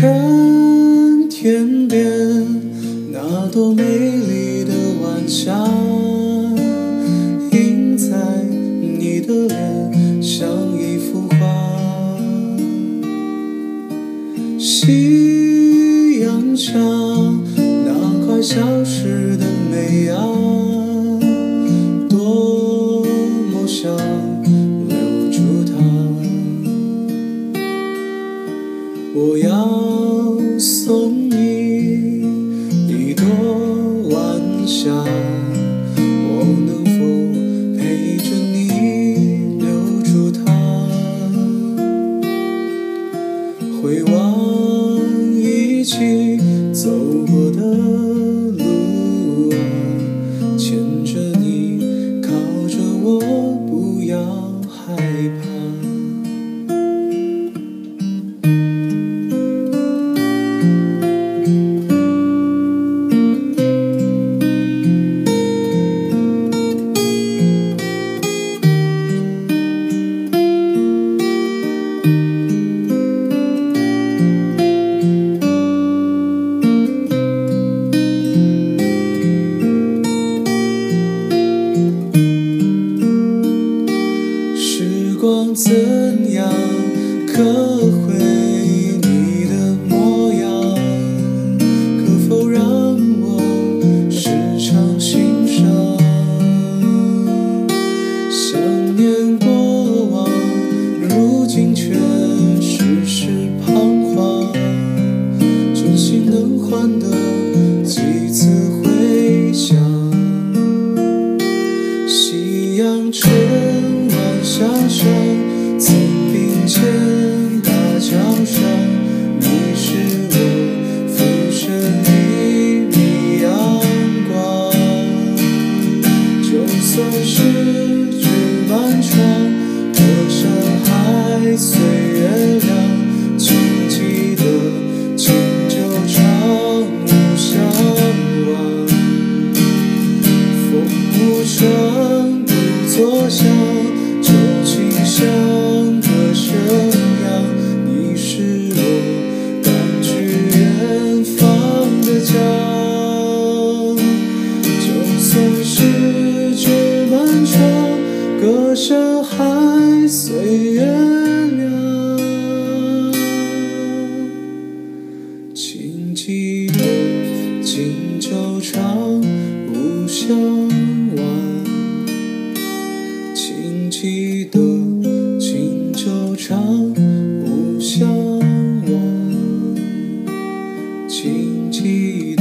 看天边那朵美丽的晚霞，映在你的脸像一幅画。夕阳下那快消失的美啊，送你一朵晚霞，我能否陪着你留住它？回望一起走过的想怎样刻回你的模样？可否让我时常欣赏？想念过往，如今却世事彷徨。真心能换得几次回响？夕阳沉。下山。曾并肩大桥上，你是我浮生一缕阳光。就算是。沙海岁月凉，请记得情久长，勿相忘。请记得情久长，勿相忘。请记。